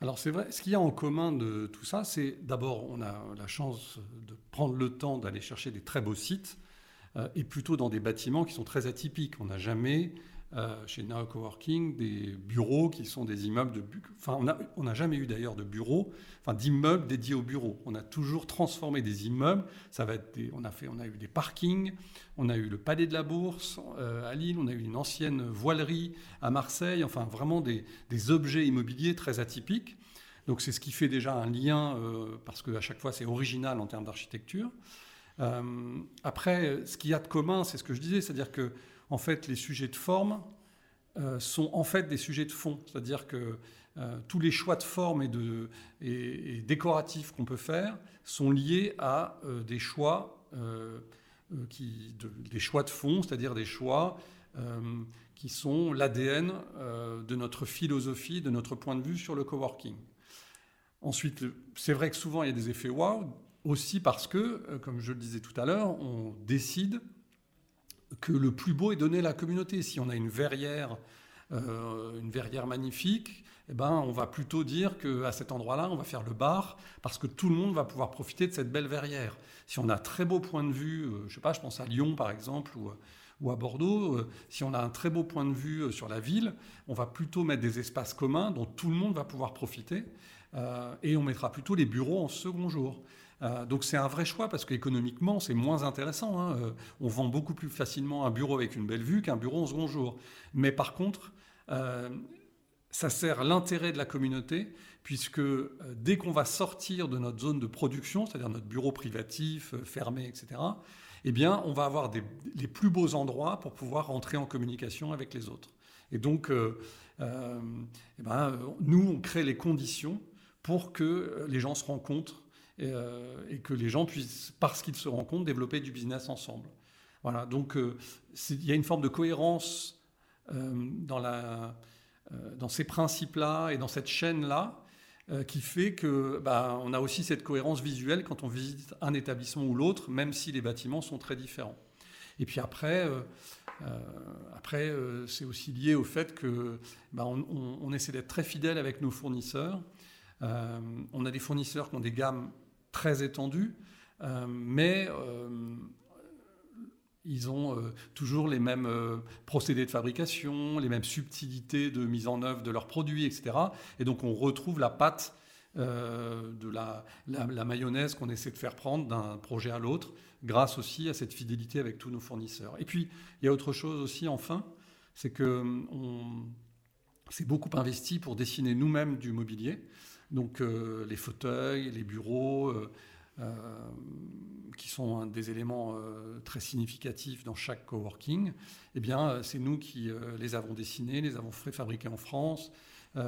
Alors c'est vrai, ce qu'il y a en commun de tout ça, c'est d'abord on a la chance de prendre le temps d'aller chercher des très beaux sites euh, et plutôt dans des bâtiments qui sont très atypiques. On n'a jamais chez Now Coworking des bureaux qui sont des immeubles de... Enfin, on n'a on n'a jamais eu d'ailleurs de bureaux, enfin d'immeubles dédiés aux bureaux. On a toujours transformé des immeubles. Ça va être des- on, a fait, on a eu des parkings, on a eu le Palais de la Bourse euh, à Lille, on a eu une ancienne voilerie à Marseille, enfin vraiment des, des objets immobiliers très atypiques. Donc c'est ce qui fait déjà un lien, euh, parce qu'à chaque fois c'est original en termes d'architecture. Euh, après, ce qu'il y a de commun, c'est ce que je disais, c'est-à-dire que en fait, les sujets de forme euh, sont en fait des sujets de fond, c'est-à-dire que euh, tous les choix de forme et, décoratifs qu'on peut faire sont liés à euh, des choix de- des choix de fond, c'est-à-dire des choix qui sont l'ADN de notre philosophie, de notre point de vue sur le coworking. Ensuite, c'est vrai que souvent il y a des effets wow, aussi parce que, comme je le disais tout à l'heure, on décide que le plus beau est donné à la communauté. Si on a une verrière, euh, une verrière magnifique, eh ben, on va plutôt dire qu'à cet endroit-là, on va faire le bar parce que tout le monde va pouvoir profiter de cette belle verrière. Si on a un très beau point de vue, euh, je sais pas, je pense à Lyon par exemple ou, ou à Bordeaux, euh, si on a un très beau point de vue euh, sur la ville, on va plutôt mettre des espaces communs dont tout le monde va pouvoir profiter euh, et on mettra plutôt les bureaux en second jour. Euh, donc c'est un vrai choix parce qu'économiquement c'est moins intéressant. hein. Euh, on vend beaucoup plus facilement un bureau avec une belle vue qu'un bureau en second jour. Mais par contre, euh, ça sert l'intérêt de la communauté puisque dès qu'on va sortir de notre zone de production, c'est-à-dire notre bureau privatif, fermé, etc., eh bien on va avoir les plus beaux endroits pour pouvoir rentrer en communication avec les autres. Et donc, eh ben, nous, on crée les conditions pour que les gens se rencontrent et, euh, et que les gens puissent, parce qu'ils se rencontrent, développer du business ensemble. Voilà, donc euh, il y a une forme de cohérence euh, dans, la, dans ces principes-là et dans cette chaîne-là qui fait que bah, on a aussi cette cohérence visuelle quand on visite un établissement ou l'autre, même si les bâtiments sont très différents. Et puis après, après c'est aussi lié au fait que bah, on, essaie d'être très fidèle avec nos fournisseurs. On a des fournisseurs qui ont des gammes très étendues, euh, mais euh, ils ont euh, toujours les mêmes procédés de fabrication, les mêmes subtilités de mise en œuvre de leurs produits, etc. Et donc on retrouve la pâte de la mayonnaise qu'on essaie de faire prendre d'un projet à l'autre, grâce aussi à cette fidélité avec tous nos fournisseurs. Et puis il y a autre chose aussi, enfin, c'est que on s'est beaucoup investi pour dessiner nous-mêmes du mobilier. Donc euh, les fauteuils, les bureaux, euh, euh, qui sont des éléments très significatifs dans chaque coworking, eh bien, c'est nous qui les avons dessinés, les avons fait fabriquer en France. et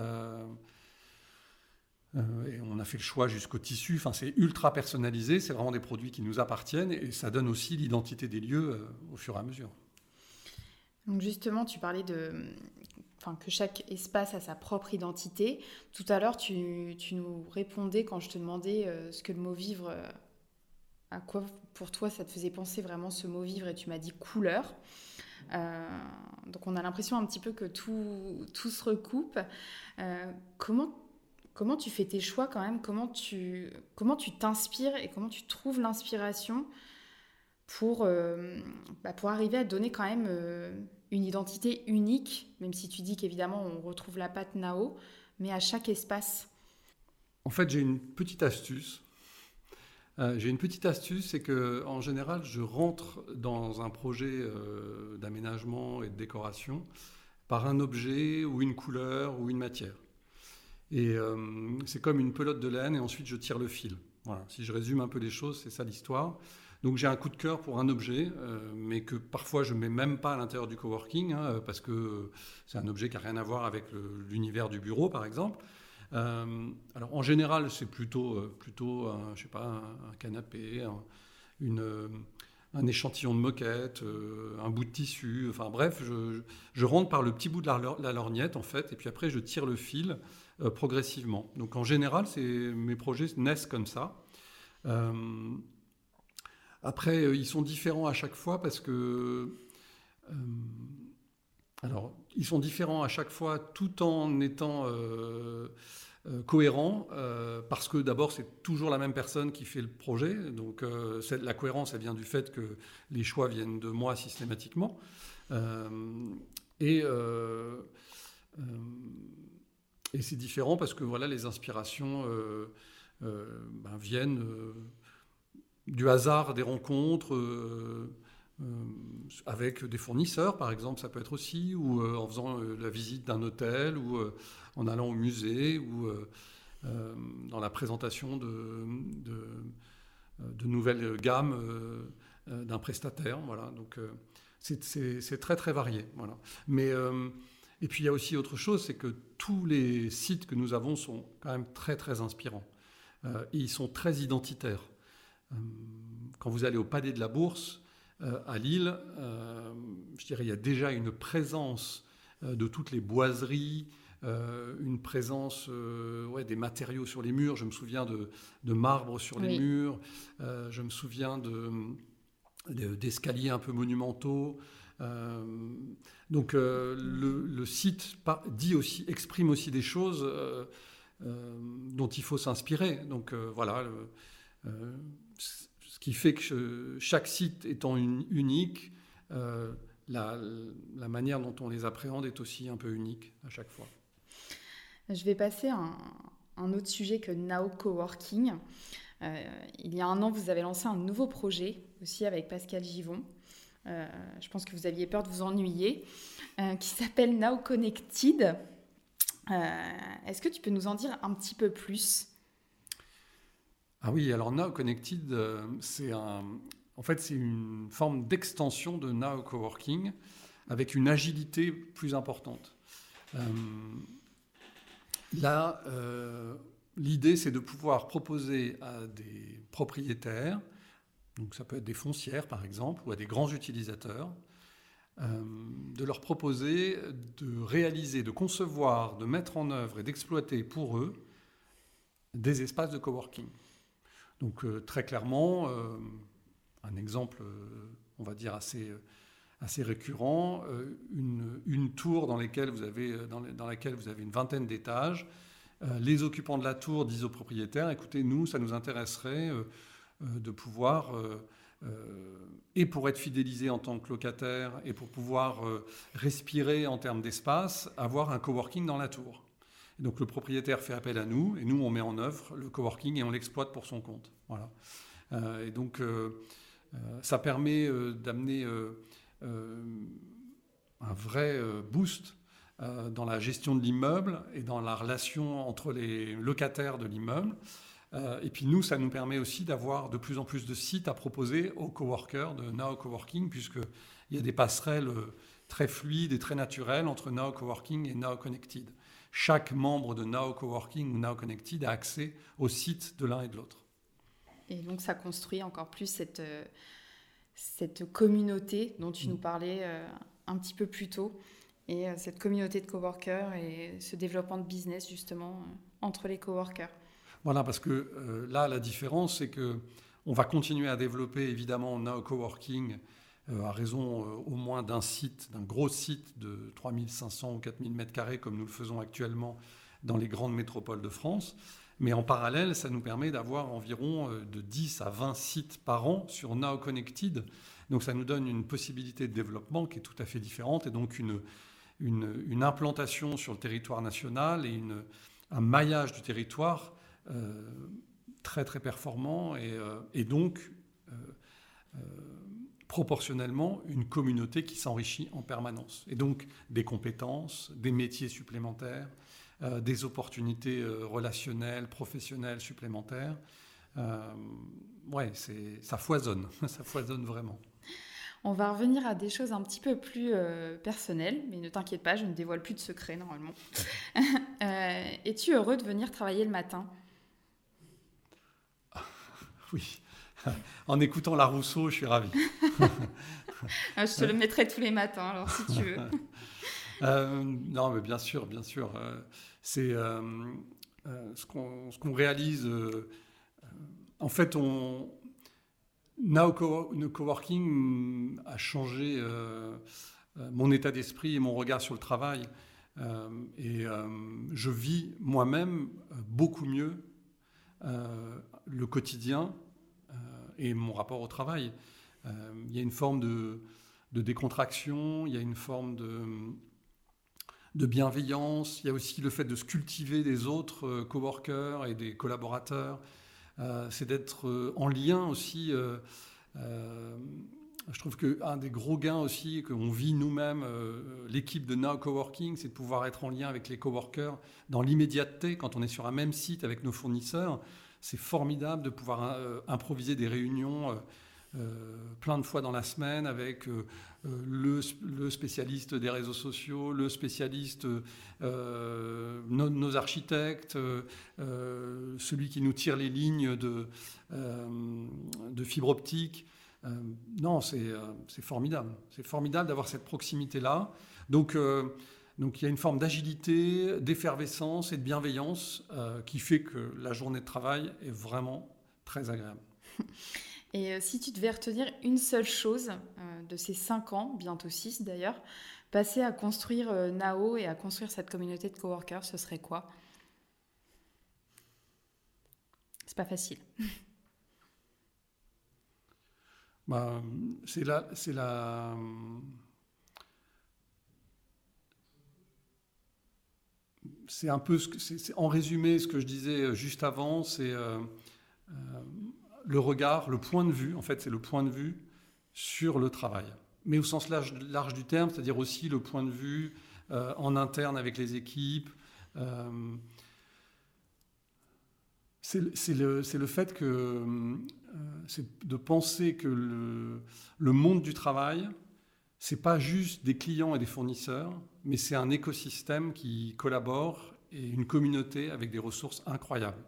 on a fait le choix jusqu'au tissu. Enfin, c'est ultra personnalisé. C'est vraiment des produits qui nous appartiennent et ça donne aussi l'identité des lieux au fur et à mesure. Donc justement, tu parlais de, enfin, que chaque espace a sa propre identité. Tout à l'heure, tu, tu nous répondais quand je te demandais euh, ce que le mot vivre, euh, à quoi pour toi ça te faisait penser vraiment ce mot vivre, et tu m'as dit couleur. Euh, donc on a l'impression un petit peu que tout, tout se recoupe. Comment, comment tu fais tes choix quand même? Comment tu comment tu t'inspires et comment tu trouves l'inspiration pour, euh, bah, pour arriver à donner quand même euh, une identité unique, même si tu dis qu'évidemment on retrouve la patte Nao, mais à chaque espace. En fait, j'ai une petite astuce. Euh, j'ai une petite astuce, c'est que en général, je rentre dans un projet d'aménagement et de décoration par un objet ou une couleur ou une matière. Et c'est comme une pelote de laine et ensuite je tire le fil. Voilà. Si je résume un peu les choses, c'est ça l'histoire. Donc j'ai un coup de cœur pour un objet, euh, mais que parfois je mets même pas à l'intérieur du coworking, hein, parce que c'est un objet qui n'a rien à voir avec l'univers du bureau, par exemple. Euh, alors en général, c'est plutôt, euh, plutôt un, je sais pas, un, canapé, un, une, euh, un échantillon de moquette, euh, un bout de tissu. Enfin bref, je, rentre par le petit bout de la, la lorgnette en fait, et puis après je tire le fil euh, progressivement. Donc en général, mes projets naissent comme ça. Après, euh, ils sont différents à chaque fois parce que euh, alors, ils sont différents à chaque fois tout en étant euh, cohérents, parce que d'abord, c'est toujours la même personne qui fait le projet. Donc, la cohérence, elle vient du fait que les choix viennent de moi systématiquement. Et c'est différent parce que voilà, les inspirations ben, viennent du hasard des rencontres. euh, euh, avec des fournisseurs, par exemple, ça peut être aussi, ou euh, en faisant la visite d'un hôtel, ou en allant au musée, ou dans la présentation de, de, nouvelles gammes d'un prestataire. Voilà. Donc c'est- très très varié. Voilà. Mais et puis il y a aussi autre chose, c'est que tous les sites que nous avons sont quand même très très inspirants. Ils sont très identitaires. Euh, quand vous allez au Palais de la Bourse euh, à Lille, euh, je dirais il y a déjà une présence de toutes les boiseries, euh, une présence euh, ouais, des matériaux sur les murs. Je me souviens de, de marbre sur les murs. Euh, je me souviens de de- d'escaliers un peu monumentaux. Donc le, le site par- dit aussi, exprime aussi des choses dont il faut s'inspirer. Donc voilà, le- ce qui fait que chaque site étant unique, euh, la, manière dont on les appréhende est aussi un peu unique à chaque fois. Je vais passer à un, autre sujet que Now Coworking. Euh, il y a un an, vous avez lancé un nouveau projet aussi avec Pascal Givon. Euh, je pense que vous aviez peur de vous ennuyer, qui s'appelle Now Connected. Est-ce que tu peux nous en dire un petit peu plus? Ah oui, alors Now Connected, euh, c'est un, en fait, c'est une forme d'extension de Now Coworking avec une agilité plus importante. Euh, là, euh, l'idée, c'est de pouvoir proposer à des propriétaires, donc ça peut être des foncières par exemple, ou à des grands utilisateurs, de leur proposer de réaliser, de concevoir, de mettre en œuvre et d'exploiter pour eux des espaces de coworking. Donc euh, très clairement, euh, un exemple, euh, on va dire assez, récurrent, une, tour dans, laquelle vous avez une vingtaine d'étages. Les occupants de la tour disent aux propriétaires, écoutez, nous, ça nous intéresserait de pouvoir, et pour être fidélisé en tant que locataire, et pour pouvoir respirer en termes d'espace, avoir un coworking dans la tour. Donc le propriétaire fait appel à nous et nous on met en œuvre le coworking et on l'exploite pour son compte. Voilà. Euh, et donc euh, euh, ça permet d'amener un vrai boost dans la gestion de l'immeuble et dans la relation entre les locataires de l'immeuble. Et puis nous, ça nous permet aussi d'avoir de plus en plus de sites à proposer aux coworkers de Now Coworking, puisqu'il y a des passerelles très fluides et très naturelles entre Now Coworking et Now Connected chaque membre de Now Coworking ou Now Connected a accès au site de l'un et de l'autre. Et donc ça construit encore plus cette, euh, cette communauté dont tu Mm. nous parlais euh, un petit peu plus tôt. Et euh, cette communauté de coworkers et ce développement de business justement entre les coworkers. Voilà, parce que euh, là, la différence, c'est que on va continuer à développer évidemment Now Coworking à raison euh, au moins d'un site, d'un gros site de 3500 ou 4000 mètres carrés, comme nous le faisons actuellement dans les grandes métropoles de France. Mais en parallèle, ça nous permet d'avoir environ euh, de 10 à 20 sites par an sur Now Connected. Donc ça nous donne une possibilité de développement qui est tout à fait différente et donc une, une, implantation sur le territoire national et une, un maillage du territoire euh, très très performant et, euh, donc euh, euh, proportionnellement une communauté qui s'enrichit en permanence. Et donc des compétences, des métiers supplémentaires, euh, des opportunités euh, relationnelles, professionnelles supplémentaires. Euh, ouais, c'est, ça foisonne, ça foisonne vraiment. On va revenir à des choses un petit peu plus euh, personnelles, mais ne t'inquiète pas, je ne dévoile plus de secrets normalement. Es-tu heureux de venir travailler le matin? Oui. En écoutant la Rousseau, je suis ravi. Ah, Je te le mettrai tous les matins, alors si tu veux. Euh, non, mais bien sûr, bien sûr. Euh, c'est euh, ce qu'on ce réalise. euh, en fait, on, Now Co- no Coworking a changé mon état d'esprit et mon regard sur le travail. Et je vis moi-même beaucoup mieux le quotidien et mon rapport au travail. Euh, il y a une forme de, décontraction, il y a une forme de, bienveillance, il y a aussi le fait de se cultiver des autres euh, coworkers et des collaborateurs, Euh, c'est d'être en lien aussi. je trouve qu'un des gros gains aussi qu'on vit nous-mêmes, l'équipe de Now Coworking, c'est de pouvoir être en lien avec les coworkers dans l'immédiateté, quand on est sur un même site avec nos fournisseurs. C'est formidable de pouvoir euh, improviser des réunions euh, euh, plein de fois dans la semaine avec le, spécialiste des réseaux sociaux, le spécialiste, nos, architectes, celui qui nous tire les lignes de, de fibre optique. Non, c'est formidable. C'est formidable d'avoir cette proximité-là. Donc, donc il y a une forme d'agilité, d'effervescence et de bienveillance euh, qui fait que la journée de travail est vraiment très agréable. Et euh, si tu devais retenir une seule chose euh, de ces cinq ans, bientôt six d'ailleurs, passés à construire Nao et à construire cette communauté de coworkers, ce serait quoi? C'est pas facile. Bah, c'est la, c'est la, c'est un peu, ce que- en résumé, ce que je disais juste avant, c'est euh, euh, le regard, le point de vue. En fait, c'est le point de vue sur le travail, mais au sens large, du terme, c'est-à-dire aussi le point de vue euh, en interne avec les équipes. euh, c'est le- le, fait que euh, c'est de penser que le monde du travail, c'est pas juste des clients et des fournisseurs, mais c'est un écosystème qui collabore et une communauté avec des ressources incroyables.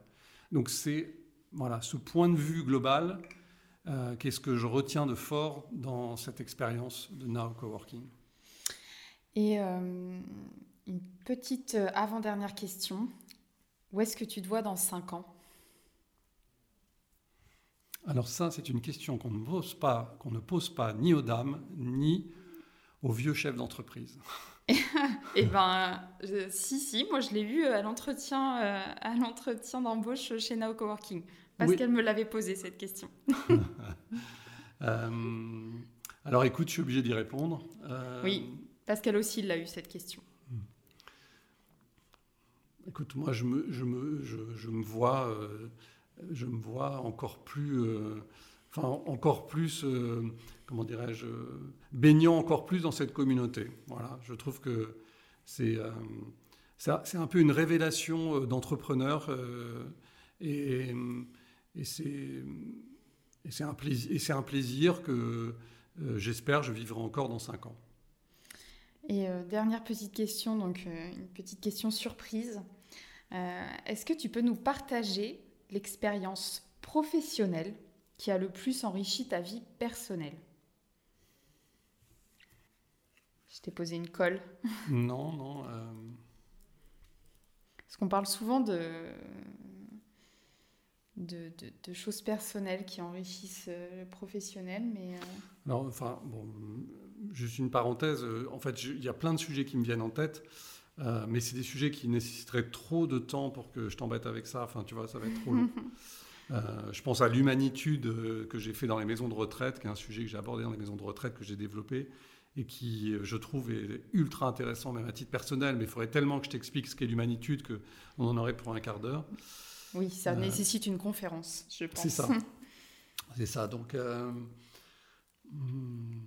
Donc c'est voilà ce point de vue global euh, qu'est-ce que je retiens de fort dans cette expérience de Now Coworking. Et euh, une petite euh, avant-dernière question. Où est-ce que tu te vois dans cinq ans? Alors ça, c'est une question qu'on ne pose pas, qu'on ne pose pas ni aux dames ni aux vieux chefs d'entreprise. Eh ben, je- si, si, moi je l'ai eu à l'entretien, euh, à l'entretien d'embauche chez Nao Coworking, parce Oui. qu'elle me l'avait posé cette question. Euh, alors écoute, je suis obligé d'y répondre. Euh, Oui. Parce qu'elle aussi l'a eu cette question. Écoute, moi, je me, je me, je, je me vois, euh, je me vois encore plus, enfin, encore plus, euh, comment dirais-je, euh, baignant encore plus dans cette communauté. Voilà, je trouve que c'est, euh, un- peu une révélation d'entrepreneur et, c'est, un plaisir, un plaisir que j'espère je vivrai encore dans cinq ans. Et dernière petite question, donc une petite question surprise. Est-ce que tu peux nous partager l'expérience professionnelle qui a le plus enrichi ta vie personnelle Je t'ai posé une colle. Non, non. euh, Parce qu'on parle souvent de, de, de- de choses personnelles qui enrichissent euh, le professionnel, mais euh, Alors, enfin, bon, juste une parenthèse. En fait, il y a plein de sujets qui me viennent en tête, euh, mais c'est des sujets qui nécessiteraient trop de temps pour que je t'embête avec ça. Enfin, tu vois, ça va être trop long. Euh, je pense à l'humanitude euh, que j'ai fait dans les maisons de retraite, qui est un sujet que j'ai abordé dans les maisons de retraite, que j'ai développé et qui, euh, je trouve, est ultra intéressant, même à titre personnel. Mais il faudrait tellement que je t'explique ce qu'est l'humanitude qu'on en aurait pour un quart d'heure. oui, ça Euh, nécessite une conférence, je pense. C'est ça. C'est ça. Donc, euh, hmm.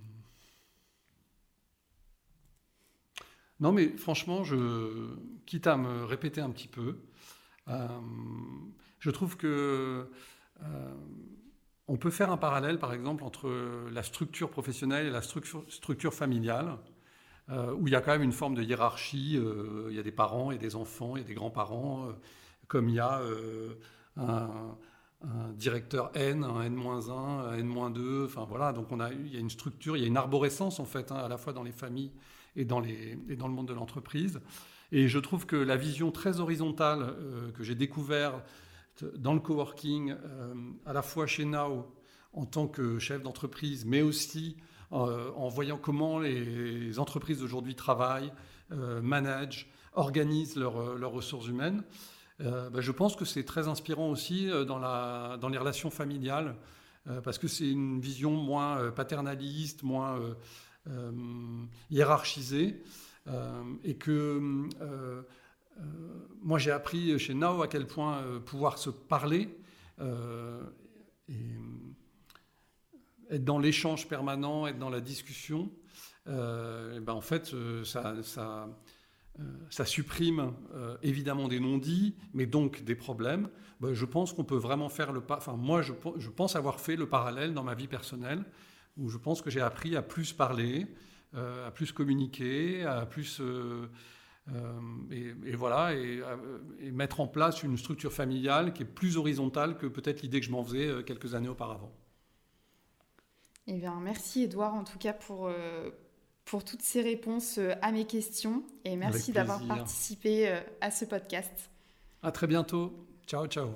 non, mais franchement, je, quitte à me répéter un petit peu, euh, je trouve que euh, on peut faire un parallèle, par exemple, entre la structure professionnelle et la structure, familiale, euh, où il y a quand même une forme de hiérarchie. euh, il y a des parents et des enfants, a des grands-parents, comme il y a un, directeur N, un N-1, un N-2, enfin voilà, donc on a, il y a une structure, il y a une arborescence en fait, hein, à la fois dans les familles et dans, et le monde de l'entreprise. Et je trouve que la vision très horizontale que j'ai découverte dans le coworking, euh, à la fois chez Now en tant que chef d'entreprise, mais aussi euh, en voyant comment les entreprises d'aujourd'hui travaillent, euh, managent, organisent leurs ressources humaines, bah, je pense que c'est très inspirant aussi dans, les relations familiales, parce que c'est une vision moins paternaliste, moins, hiérarchisé euh, et que moi j'ai appris chez Nao à quel point euh, pouvoir se parler euh, être dans l'échange permanent, être dans la discussion, euh, ben en fait, euh, ça, euh, supprime euh, évidemment des non-dits, mais donc des problèmes. Ben, je pense qu'on peut vraiment faire le pas. Enfin, moi, je, pe- je pense avoir fait le parallèle dans ma vie personnelle, où je pense que j'ai appris à plus parler, euh, à plus communiquer, à plus. Euh, et, et voilà, et, euh, et mettre en place une structure familiale qui est plus horizontale que peut-être l'idée que je m'en faisais euh, quelques années auparavant. Eh bien, merci Edouard en tout cas pour, euh, pour toutes ces réponses à mes questions et merci d'avoir participé à ce podcast. À très bientôt. Ciao, ciao.